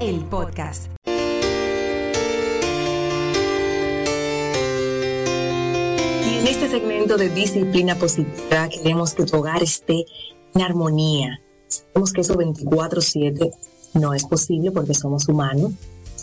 el podcast. Y en este segmento de disciplina positiva queremos que tu hogar esté en armonía. Sabemos que eso 24/7 no es posible porque somos humanos.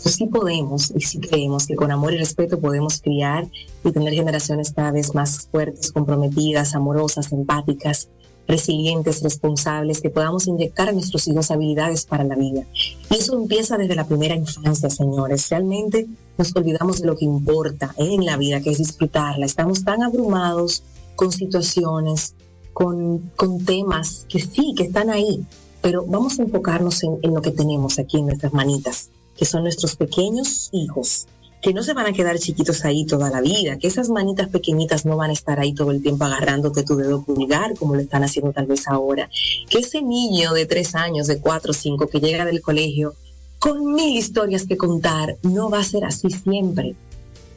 Pero sí podemos y sí creemos que con amor y respeto podemos criar y tener generaciones cada vez más fuertes, comprometidas, amorosas, empáticas, resilientes, responsables, que podamos inyectar a nuestros hijos habilidades para la vida. Y eso empieza desde la primera infancia, señores. Realmente nos olvidamos de lo que importa en la vida, que es disfrutarla. Estamos tan abrumados con situaciones, con, con temas que sí, que están ahí, pero vamos a enfocarnos en, en lo que tenemos aquí en nuestras manitas, que son nuestros pequeños hijos que no se van a quedar chiquitos ahí toda la vida, que esas manitas pequeñitas no van a estar ahí todo el tiempo agarrándote tu dedo pulgar como lo están haciendo tal vez ahora, que ese niño de tres años, de cuatro cinco que llega del colegio con mil historias que contar, no va a ser así siempre.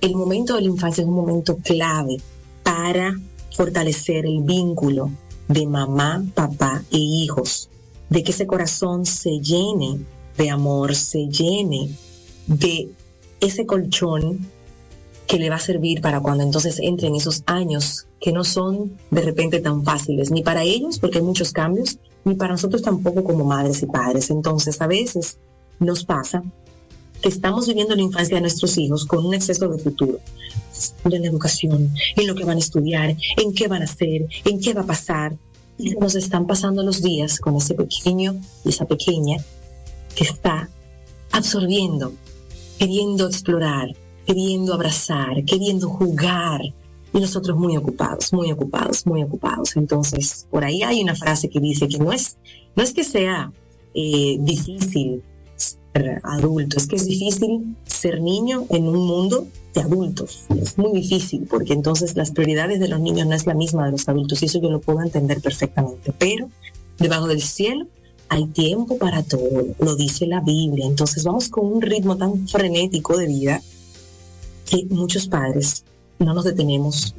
El momento de la infancia es un momento clave para fortalecer el vínculo de mamá, papá e hijos, de que ese corazón se llene de amor, se llene de ese colchón que le va a servir para cuando entonces entren esos años que no son de repente tan fáciles, ni para ellos, porque hay muchos cambios, ni para nosotros tampoco como madres y padres. Entonces, a veces nos pasa que estamos viviendo la infancia de nuestros hijos con un exceso de futuro, en la educación, en lo que van a estudiar, en qué van a hacer, en qué va a pasar. Y nos están pasando los días con ese pequeño y esa pequeña que está absorbiendo queriendo explorar, queriendo abrazar, queriendo jugar. Y nosotros muy ocupados, muy ocupados, muy ocupados. Entonces, por ahí hay una frase que dice que no es, no es que sea eh, difícil ser adulto, es que es difícil ser niño en un mundo de adultos. Es muy difícil porque entonces las prioridades de los niños no es la misma de los adultos y eso yo lo puedo entender perfectamente. Pero debajo del cielo hay tiempo para todo, lo dice la Biblia. Entonces vamos con un ritmo tan frenético de vida que muchos padres no nos detenemos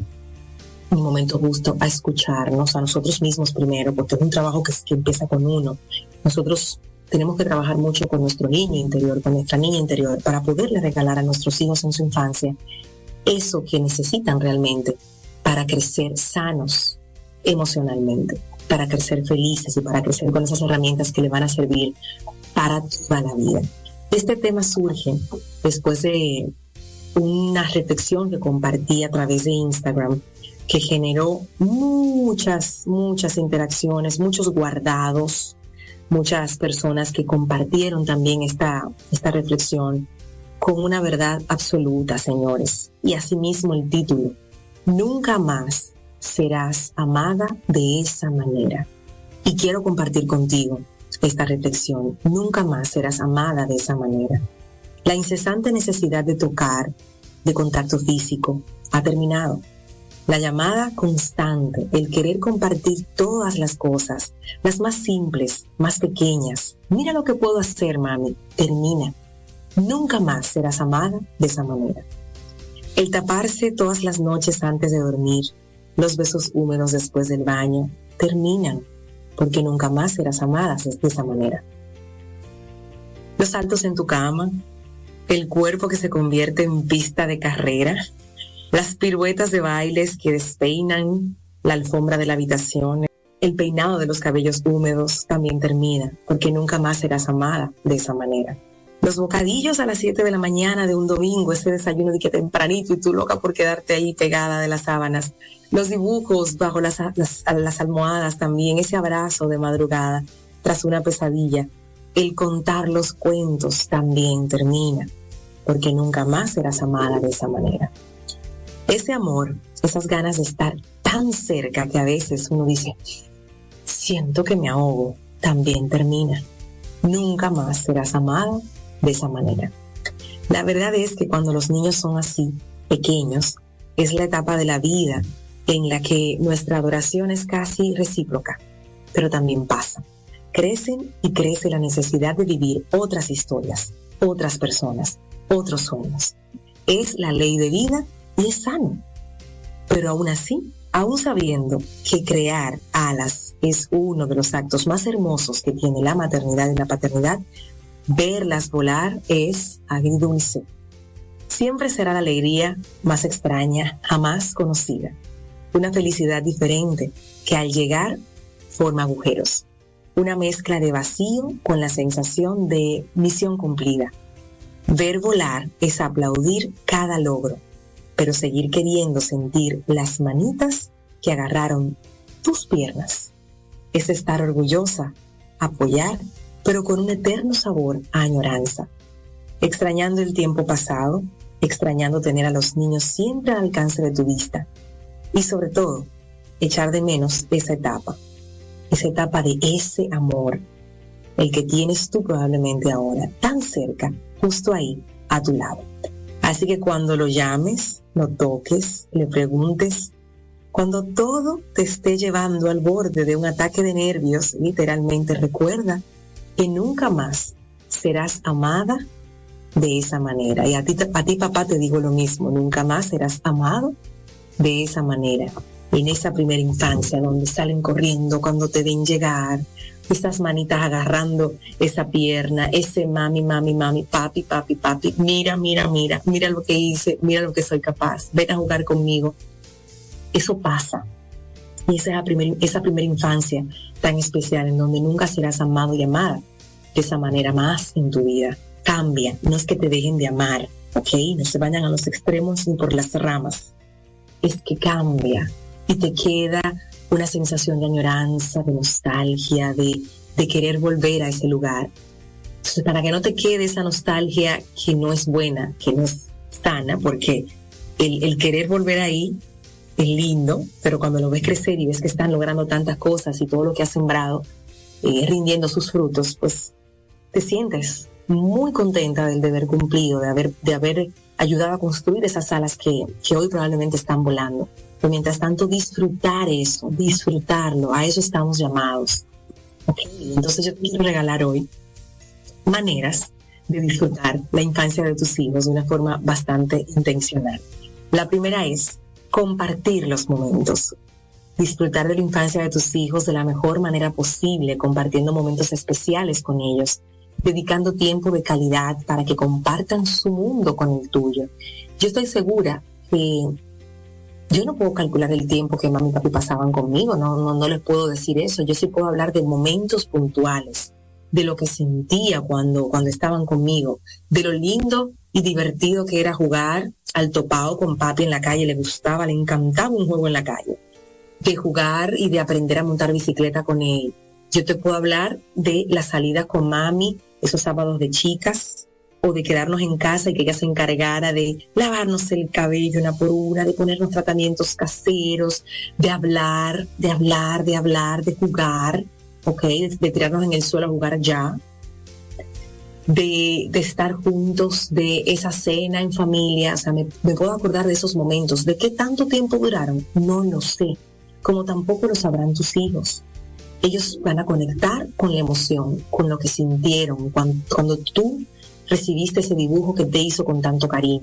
en un momento justo a escucharnos a nosotros mismos primero, porque es un trabajo que, que empieza con uno. Nosotros tenemos que trabajar mucho con nuestro niño interior, con nuestra niña interior, para poderle regalar a nuestros hijos en su infancia eso que necesitan realmente para crecer sanos emocionalmente para crecer felices y para crecer con esas herramientas que le van a servir para toda la vida. Este tema surge después de una reflexión que compartí a través de Instagram que generó muchas, muchas interacciones, muchos guardados, muchas personas que compartieron también esta, esta reflexión con una verdad absoluta, señores. Y asimismo el título, Nunca más serás amada de esa manera. Y quiero compartir contigo esta reflexión. Nunca más serás amada de esa manera. La incesante necesidad de tocar, de contacto físico, ha terminado. La llamada constante, el querer compartir todas las cosas, las más simples, más pequeñas. Mira lo que puedo hacer, mami. Termina. Nunca más serás amada de esa manera. El taparse todas las noches antes de dormir, los besos húmedos después del baño terminan porque nunca más serás amada de esa manera. Los saltos en tu cama, el cuerpo que se convierte en pista de carrera, las piruetas de bailes que despeinan la alfombra de la habitación, el peinado de los cabellos húmedos también termina porque nunca más serás amada de esa manera. Los bocadillos a las 7 de la mañana de un domingo, ese desayuno de que tempranito y tú loca por quedarte ahí pegada de las sábanas. Los dibujos bajo las, almohadas también, ese abrazo de madrugada tras una pesadilla. El contar los cuentos también termina, porque nunca más serás amada de esa manera. Ese amor, esas ganas de estar tan cerca que a veces uno dice, siento que me ahogo, también termina nunca más serás amada de esa manera. La verdad es que cuando los niños son así, pequeños, es la etapa de la vida en la que nuestra adoración es casi recíproca, pero también pasa. Crecen y crece la necesidad de vivir otras historias, otras personas, otros sueños. Es la ley de vida y es sano. Pero aún así, aún sabiendo que crear alas es uno de los actos más hermosos que tiene la maternidad y la paternidad, verlas volar es agridulce. Siempre será la alegría más extraña, jamás conocida. Una felicidad diferente que al llegar forma agujeros. Una mezcla de vacío con la sensación de misión cumplida. Ver volar es aplaudir cada logro, pero seguir queriendo sentir las manitas que agarraron tus piernas. Es estar orgullosa, apoyar pero con un eterno sabor a añoranza, extrañando el tiempo pasado, extrañando tener a los niños siempre al alcance de tu vista y sobre todo echar de menos esa etapa, esa etapa de ese amor, el que tienes tú probablemente ahora, tan cerca, justo ahí, a tu lado. Así que cuando lo llames, lo toques, le preguntes, cuando todo te esté llevando al borde de un ataque de nervios, literalmente recuerda que nunca más serás amada de esa manera. Y a ti, a ti papá te digo lo mismo, nunca más serás amado de esa manera. En esa primera infancia donde salen corriendo cuando te ven llegar, esas manitas agarrando esa pierna, ese mami, mami, mami, papi, papi, papi, mira, mira, mira, mira lo que hice, mira lo que soy capaz, ven a jugar conmigo. Eso pasa. Y esa es la esa primera infancia tan especial en donde nunca serás amado y amada de esa manera más en tu vida. Cambia, no es que te dejen de amar, ¿ok? No se vayan a los extremos ni por las ramas. Es que cambia y te queda una sensación de añoranza, de nostalgia, de, de querer volver a ese lugar. Entonces, para que no te quede esa nostalgia que no es buena, que no es sana, porque el, el querer volver ahí es lindo, pero cuando lo ves crecer y ves que están logrando tantas cosas y todo lo que has sembrado, eh, rindiendo sus frutos, pues te sientes muy contenta del deber cumplido, de haber, de haber ayudado a construir esas alas que, que hoy probablemente están volando. Pero mientras tanto, disfrutar eso, disfrutarlo, a eso estamos llamados. Entonces yo quiero regalar hoy maneras de disfrutar la infancia de tus hijos de una forma bastante intencional. La primera es compartir los momentos disfrutar de la infancia de tus hijos de la mejor manera posible, compartiendo momentos especiales con ellos, dedicando tiempo de calidad para que compartan su mundo con el tuyo. Yo estoy segura que yo no puedo calcular el tiempo que mami y papi pasaban conmigo, no, no, no les puedo decir eso. Yo sí puedo hablar de momentos puntuales, de lo que sentía cuando, cuando estaban conmigo, de lo lindo y divertido que era jugar al topado con papi en la calle, le gustaba, le encantaba un juego en la calle de jugar y de aprender a montar bicicleta con él. Yo te puedo hablar de la salida con mami, esos sábados de chicas, o de quedarnos en casa y que ella se encargara de lavarnos el cabello una por una, de ponernos tratamientos caseros, de hablar, de hablar, de hablar, de jugar, ¿ok? De, tirarnos en el suelo a jugar ya, de, estar juntos, de esa cena en familia, o sea, me, me puedo acordar de esos momentos. ¿De qué tanto tiempo duraron? No lo sé como tampoco lo sabrán tus hijos. Ellos van a conectar con la emoción, con lo que sintieron cuando, tú recibiste ese dibujo que te hizo con tanto cariño.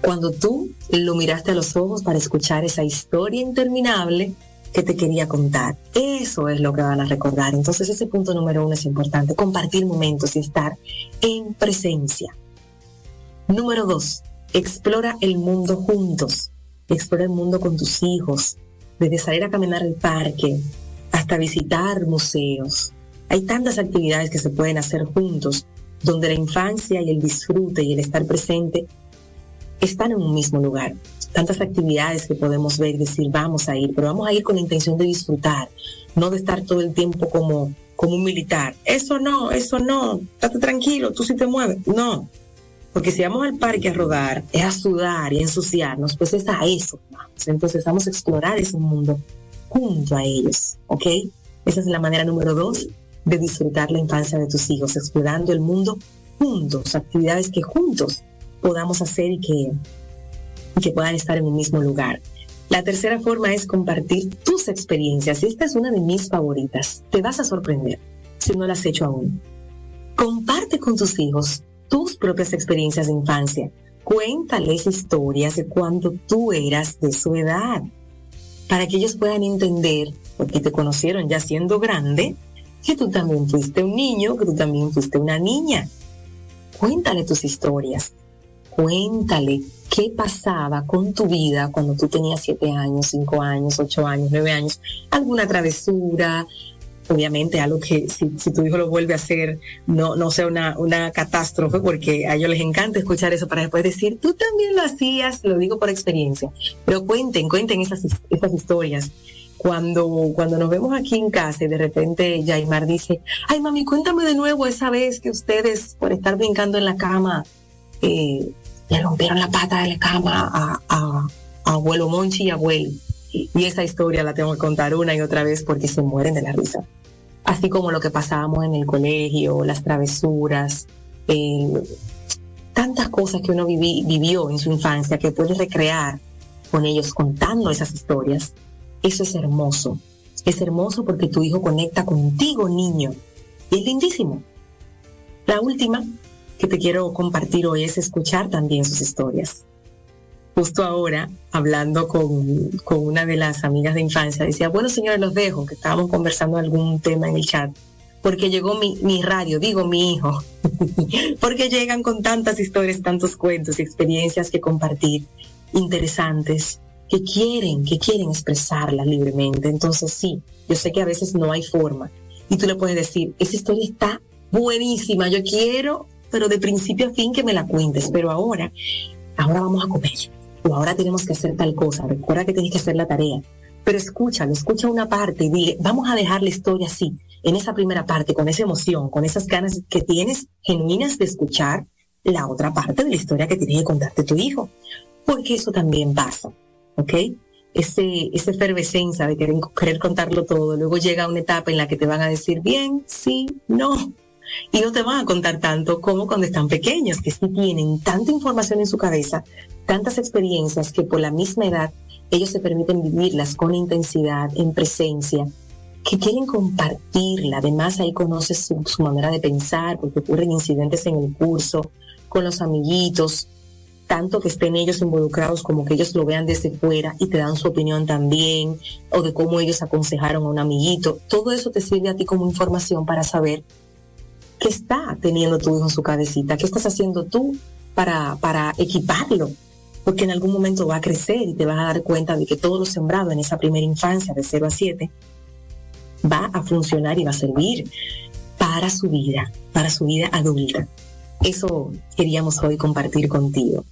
Cuando tú lo miraste a los ojos para escuchar esa historia interminable que te quería contar. Eso es lo que van a recordar. Entonces ese punto número uno es importante, compartir momentos y estar en presencia. Número dos, explora el mundo juntos. Explora el mundo con tus hijos, desde salir a caminar al parque hasta visitar museos. Hay tantas actividades que se pueden hacer juntos, donde la infancia y el disfrute y el estar presente están en un mismo lugar. Tantas actividades que podemos ver y decir, vamos a ir, pero vamos a ir con la intención de disfrutar, no de estar todo el tiempo como, como un militar. Eso no, eso no, estate tranquilo, tú sí te mueves. No, porque si vamos al parque a rodar, es a sudar y ensuciarnos, pues es a eso. Entonces vamos a explorar ese mundo junto a ellos, ¿ok? Esa es la manera número dos de disfrutar la infancia de tus hijos, explorando el mundo juntos, actividades que juntos podamos hacer y que, que puedan estar en el mismo lugar. La tercera forma es compartir tus experiencias y esta es una de mis favoritas. Te vas a sorprender si no lo has hecho aún. Comparte con tus hijos tus propias experiencias de infancia. Cuéntales historias de cuando tú eras de su edad, para que ellos puedan entender, porque te conocieron ya siendo grande, que tú también fuiste un niño, que tú también fuiste una niña. Cuéntale tus historias. Cuéntale qué pasaba con tu vida cuando tú tenías siete años, cinco años, ocho años, nueve años, alguna travesura, obviamente algo que si, tu hijo lo vuelve a hacer no, no sea una, una catástrofe, porque a ellos les encanta escuchar eso para después decir, tú también lo hacías, lo digo por experiencia, pero cuenten, cuenten esas, esas historias. Cuando, cuando nos vemos aquí en casa y de repente Yaimar dice, ay mami, cuéntame de nuevo esa vez que ustedes por estar brincando en la cama eh, le rompieron la pata de la cama a, a abuelo Monchi y abuelo y esa historia la tengo que contar una y otra vez porque se mueren de la risa. Así como lo que pasábamos en el colegio, las travesuras, eh, tantas cosas que uno vivió en su infancia que puedes recrear con ellos contando esas historias. Eso es hermoso. Es hermoso porque tu hijo conecta contigo, niño. Y es lindísimo. La última que te quiero compartir hoy es escuchar también sus historias justo ahora, hablando con, con, una de las amigas de infancia, decía, bueno, señores, los dejo, que estábamos conversando algún tema en el chat, porque llegó mi, mi radio, digo mi hijo, porque llegan con tantas historias, tantos cuentos y experiencias que compartir, interesantes, que quieren, que quieren expresarlas libremente. Entonces sí, yo sé que a veces no hay forma. Y tú le puedes decir, esa historia está buenísima, yo quiero, pero de principio a fin que me la cuentes, pero ahora, ahora vamos a comer ahora tenemos que hacer tal cosa, recuerda que tienes que hacer la tarea. Pero escúchalo, escucha una parte y dile, vamos a dejar la historia así, en esa primera parte, con esa emoción, con esas ganas que tienes genuinas de escuchar la otra parte de la historia que tiene que contarte tu hijo. Porque eso también pasa, ¿ok? Ese, esa efervescencia de querer, querer contarlo todo, luego llega una etapa en la que te van a decir bien, sí, no, y no te van a contar tanto como cuando están pequeños, que sí tienen tanta información en su cabeza, tantas experiencias que por la misma edad ellos se permiten vivirlas con intensidad, en presencia, que quieren compartirla. Además, ahí conoces su, su manera de pensar, porque ocurren incidentes en el curso, con los amiguitos, tanto que estén ellos involucrados como que ellos lo vean desde fuera y te dan su opinión también, o de cómo ellos aconsejaron a un amiguito. Todo eso te sirve a ti como información para saber ¿Qué está teniendo tu hijo en su cabecita? ¿Qué estás haciendo tú para, para equiparlo? Porque en algún momento va a crecer y te vas a dar cuenta de que todo lo sembrado en esa primera infancia de 0 a 7 va a funcionar y va a servir para su vida, para su vida adulta. Eso queríamos hoy compartir contigo.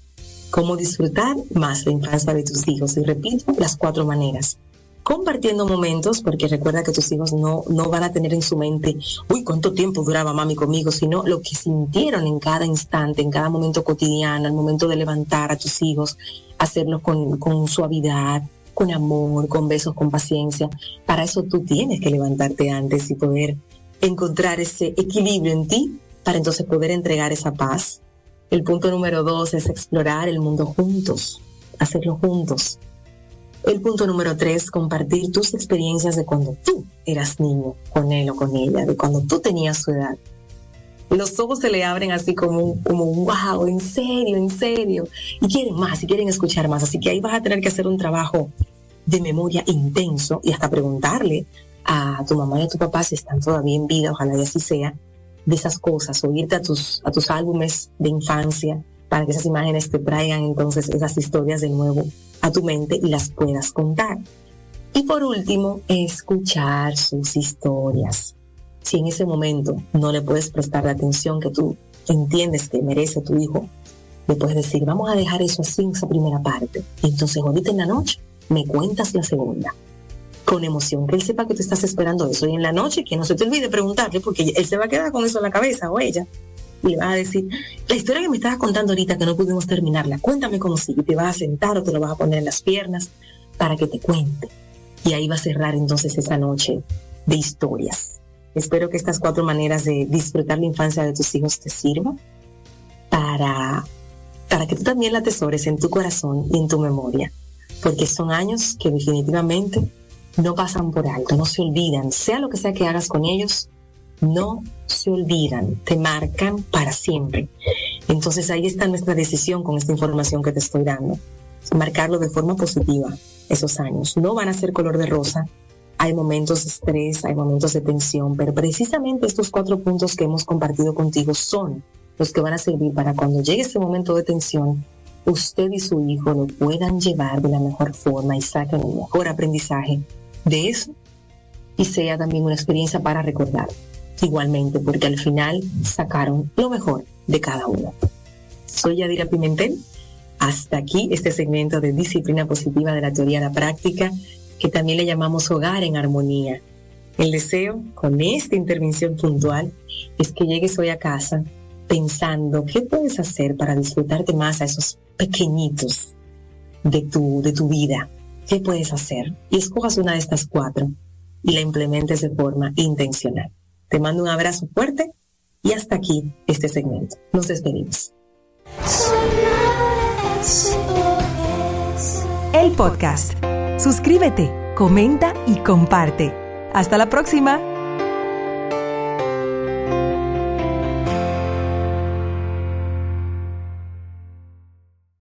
Cómo disfrutar más la infancia de tus hijos. Y repito, las cuatro maneras compartiendo momentos, porque recuerda que tus hijos no, no van a tener en su mente, uy, cuánto tiempo duraba mami conmigo, sino lo que sintieron en cada instante, en cada momento cotidiano, al momento de levantar a tus hijos, hacerlo con, con suavidad, con amor, con besos, con paciencia. Para eso tú tienes que levantarte antes y poder encontrar ese equilibrio en ti para entonces poder entregar esa paz. El punto número dos es explorar el mundo juntos, hacerlo juntos. El punto número tres, compartir tus experiencias de cuando tú eras niño con él o con ella, de cuando tú tenías su edad. Los ojos se le abren así como, como wow, en serio, en serio. Y quieren más, y quieren escuchar más. Así que ahí vas a tener que hacer un trabajo de memoria intenso y hasta preguntarle a tu mamá y a tu papá si están todavía en vida, ojalá y así sea, de esas cosas, o a tus, a tus álbumes de infancia para que esas imágenes te traigan entonces esas historias de nuevo a tu mente y las puedas contar. Y por último, escuchar sus historias. Si en ese momento no le puedes prestar la atención que tú entiendes que merece tu hijo, le puedes decir, vamos a dejar eso así en esa primera parte. Entonces ahorita en la noche me cuentas la segunda. Con emoción, que él sepa que tú estás esperando eso. Y en la noche, que no se te olvide preguntarle, porque él se va a quedar con eso en la cabeza o ella y vas a decir, la historia que me estabas contando ahorita que no pudimos terminarla, cuéntame cómo sigue. Te vas a sentar o te lo vas a poner en las piernas para que te cuente. Y ahí va a cerrar entonces esa noche de historias. Espero que estas cuatro maneras de disfrutar la infancia de tus hijos te sirvan para, para que tú también la atesores en tu corazón y en tu memoria, porque son años que definitivamente no pasan por alto, no se olvidan, sea lo que sea que hagas con ellos, no se olvidan, te marcan para siempre. Entonces ahí está nuestra decisión con esta información que te estoy dando, marcarlo de forma positiva esos años. No van a ser color de rosa, hay momentos de estrés, hay momentos de tensión, pero precisamente estos cuatro puntos que hemos compartido contigo son los que van a servir para cuando llegue ese momento de tensión, usted y su hijo lo puedan llevar de la mejor forma y saquen el mejor aprendizaje de eso y sea también una experiencia para recordar igualmente, porque al final sacaron lo mejor de cada uno. Soy Yadira Pimentel. Hasta aquí este segmento de disciplina positiva de la teoría a la práctica, que también le llamamos hogar en armonía. El deseo con esta intervención puntual es que llegues hoy a casa pensando qué puedes hacer para disfrutarte más a esos pequeñitos de tu, de tu vida. ¿Qué puedes hacer? Y escojas una de estas cuatro y la implementes de forma intencional. Te mando un abrazo fuerte y hasta aquí este segmento. Nos despedimos. El podcast. Suscríbete, comenta y comparte. Hasta la próxima.